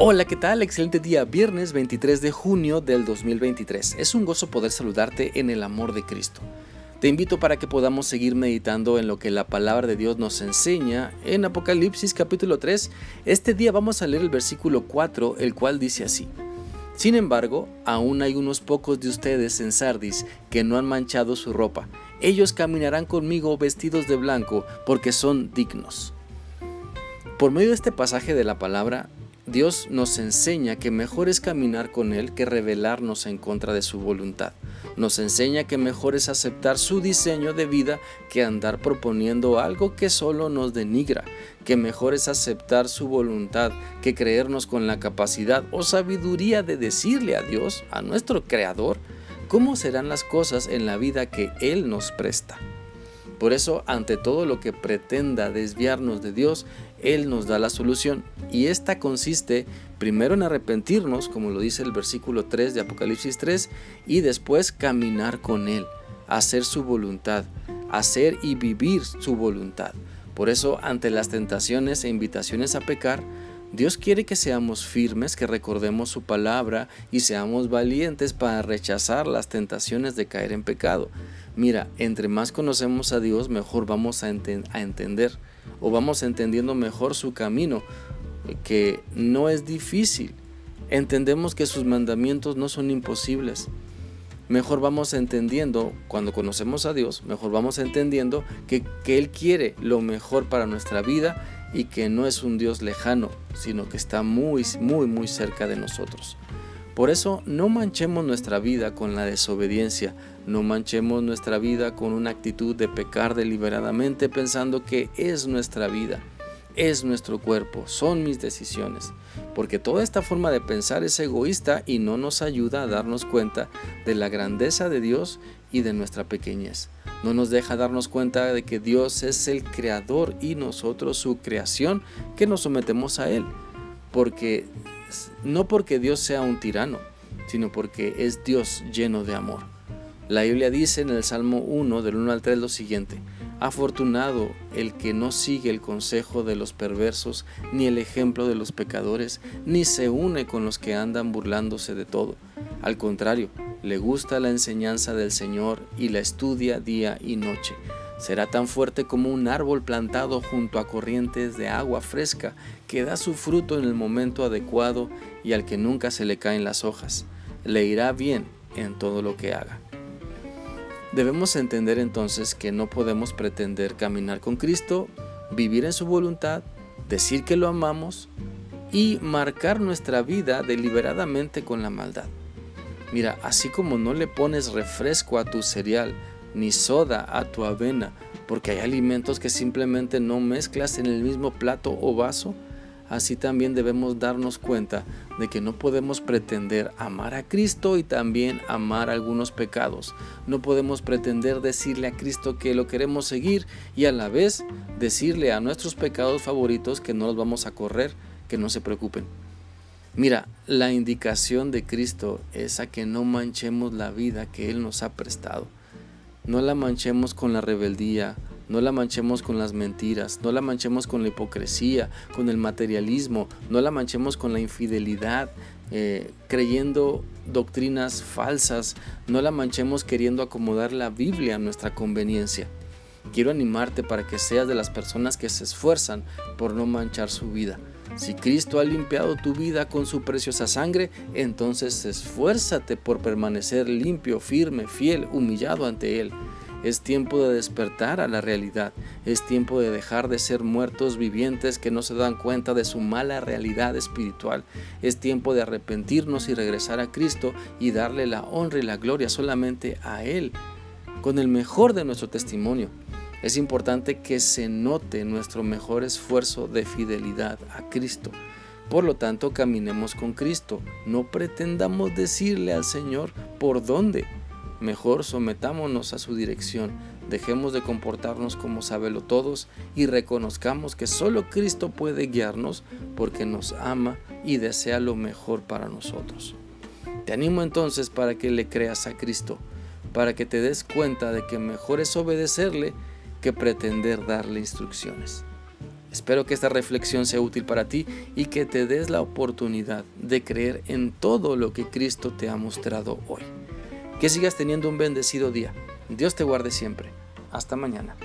Hola, ¿qué tal? Excelente día, viernes 23 de junio del 2023. Es un gozo poder saludarte en el amor de Cristo. Te invito para que podamos seguir meditando en lo que la palabra de Dios nos enseña en Apocalipsis capítulo 3. Este día vamos a leer el versículo 4, el cual dice así. Sin embargo, aún hay unos pocos de ustedes en Sardis que no han manchado su ropa. Ellos caminarán conmigo vestidos de blanco porque son dignos. Por medio de este pasaje de la palabra, Dios nos enseña que mejor es caminar con Él que rebelarnos en contra de su voluntad. Nos enseña que mejor es aceptar su diseño de vida que andar proponiendo algo que solo nos denigra, que mejor es aceptar su voluntad que creernos con la capacidad o sabiduría de decirle a Dios, a nuestro Creador, cómo serán las cosas en la vida que Él nos presta. Por eso, ante todo lo que pretenda desviarnos de Dios, Él nos da la solución. Y esta consiste primero en arrepentirnos, como lo dice el versículo 3 de Apocalipsis 3, y después caminar con Él, hacer su voluntad, hacer y vivir su voluntad. Por eso, ante las tentaciones e invitaciones a pecar, Dios quiere que seamos firmes, que recordemos su palabra y seamos valientes para rechazar las tentaciones de caer en pecado. Mira, entre más conocemos a Dios, mejor vamos a, entender o vamos entendiendo mejor su camino, que no es difícil. Entendemos que sus mandamientos no son imposibles. Mejor vamos entendiendo, cuando conocemos a Dios, mejor vamos entendiendo que, Él quiere lo mejor para nuestra vida y que no es un Dios lejano, sino que está muy, muy, muy cerca de nosotros. Por eso no manchemos nuestra vida con la desobediencia, no manchemos nuestra vida con una actitud de pecar deliberadamente pensando que es nuestra vida, es nuestro cuerpo, son mis decisiones, porque toda esta forma de pensar es egoísta y no nos ayuda a darnos cuenta de la grandeza de Dios y de nuestra pequeñez no nos deja darnos cuenta de que Dios es el creador y nosotros su creación que nos sometemos a Él. Porque no porque Dios sea un tirano, sino porque es Dios lleno de amor. La Biblia dice en el Salmo 1 del 1 al 3 lo siguiente, Afortunado el que no sigue el consejo de los perversos, ni el ejemplo de los pecadores, ni se une con los que andan burlándose de todo. Al contrario, le gusta la enseñanza del Señor y la estudia día y noche. Será tan fuerte como un árbol plantado junto a corrientes de agua fresca que da su fruto en el momento adecuado y al que nunca se le caen las hojas. Le irá bien en todo lo que haga. Debemos entender entonces que no podemos pretender caminar con Cristo, vivir en su voluntad, decir que lo amamos y marcar nuestra vida deliberadamente con la maldad. Mira, así como no le pones refresco a tu cereal, ni soda a tu avena, porque hay alimentos que simplemente no mezclas en el mismo plato o vaso, así también debemos darnos cuenta de que no podemos pretender amar a Cristo y también amar algunos pecados. No podemos pretender decirle a Cristo que lo queremos seguir y a la vez decirle a nuestros pecados favoritos que no los vamos a correr, que no se preocupen. Mira, la indicación de Cristo es a que no manchemos la vida que Él nos ha prestado. No la manchemos con la rebeldía, no la manchemos con las mentiras, no la manchemos con la hipocresía, con el materialismo, no la manchemos con la infidelidad, eh, creyendo doctrinas falsas, no la manchemos queriendo acomodar la Biblia a nuestra conveniencia. Quiero animarte para que seas de las personas que se esfuerzan por no manchar su vida. Si Cristo ha limpiado tu vida con su preciosa sangre, entonces esfuérzate por permanecer limpio, firme, fiel, humillado ante Él. Es tiempo de despertar a la realidad. Es tiempo de dejar de ser muertos vivientes que no se dan cuenta de su mala realidad espiritual. Es tiempo de arrepentirnos y regresar a Cristo y darle la honra y la gloria solamente a Él, con el mejor de nuestro testimonio. Es importante que se note nuestro mejor esfuerzo de fidelidad a Cristo. Por lo tanto, caminemos con Cristo. No pretendamos decirle al Señor por dónde. Mejor sometámonos a su dirección. Dejemos de comportarnos como sábelo todos y reconozcamos que solo Cristo puede guiarnos porque nos ama y desea lo mejor para nosotros. Te animo entonces para que le creas a Cristo, para que te des cuenta de que mejor es obedecerle que pretender darle instrucciones. Espero que esta reflexión sea útil para ti y que te des la oportunidad de creer en todo lo que Cristo te ha mostrado hoy. Que sigas teniendo un bendecido día. Dios te guarde siempre. Hasta mañana.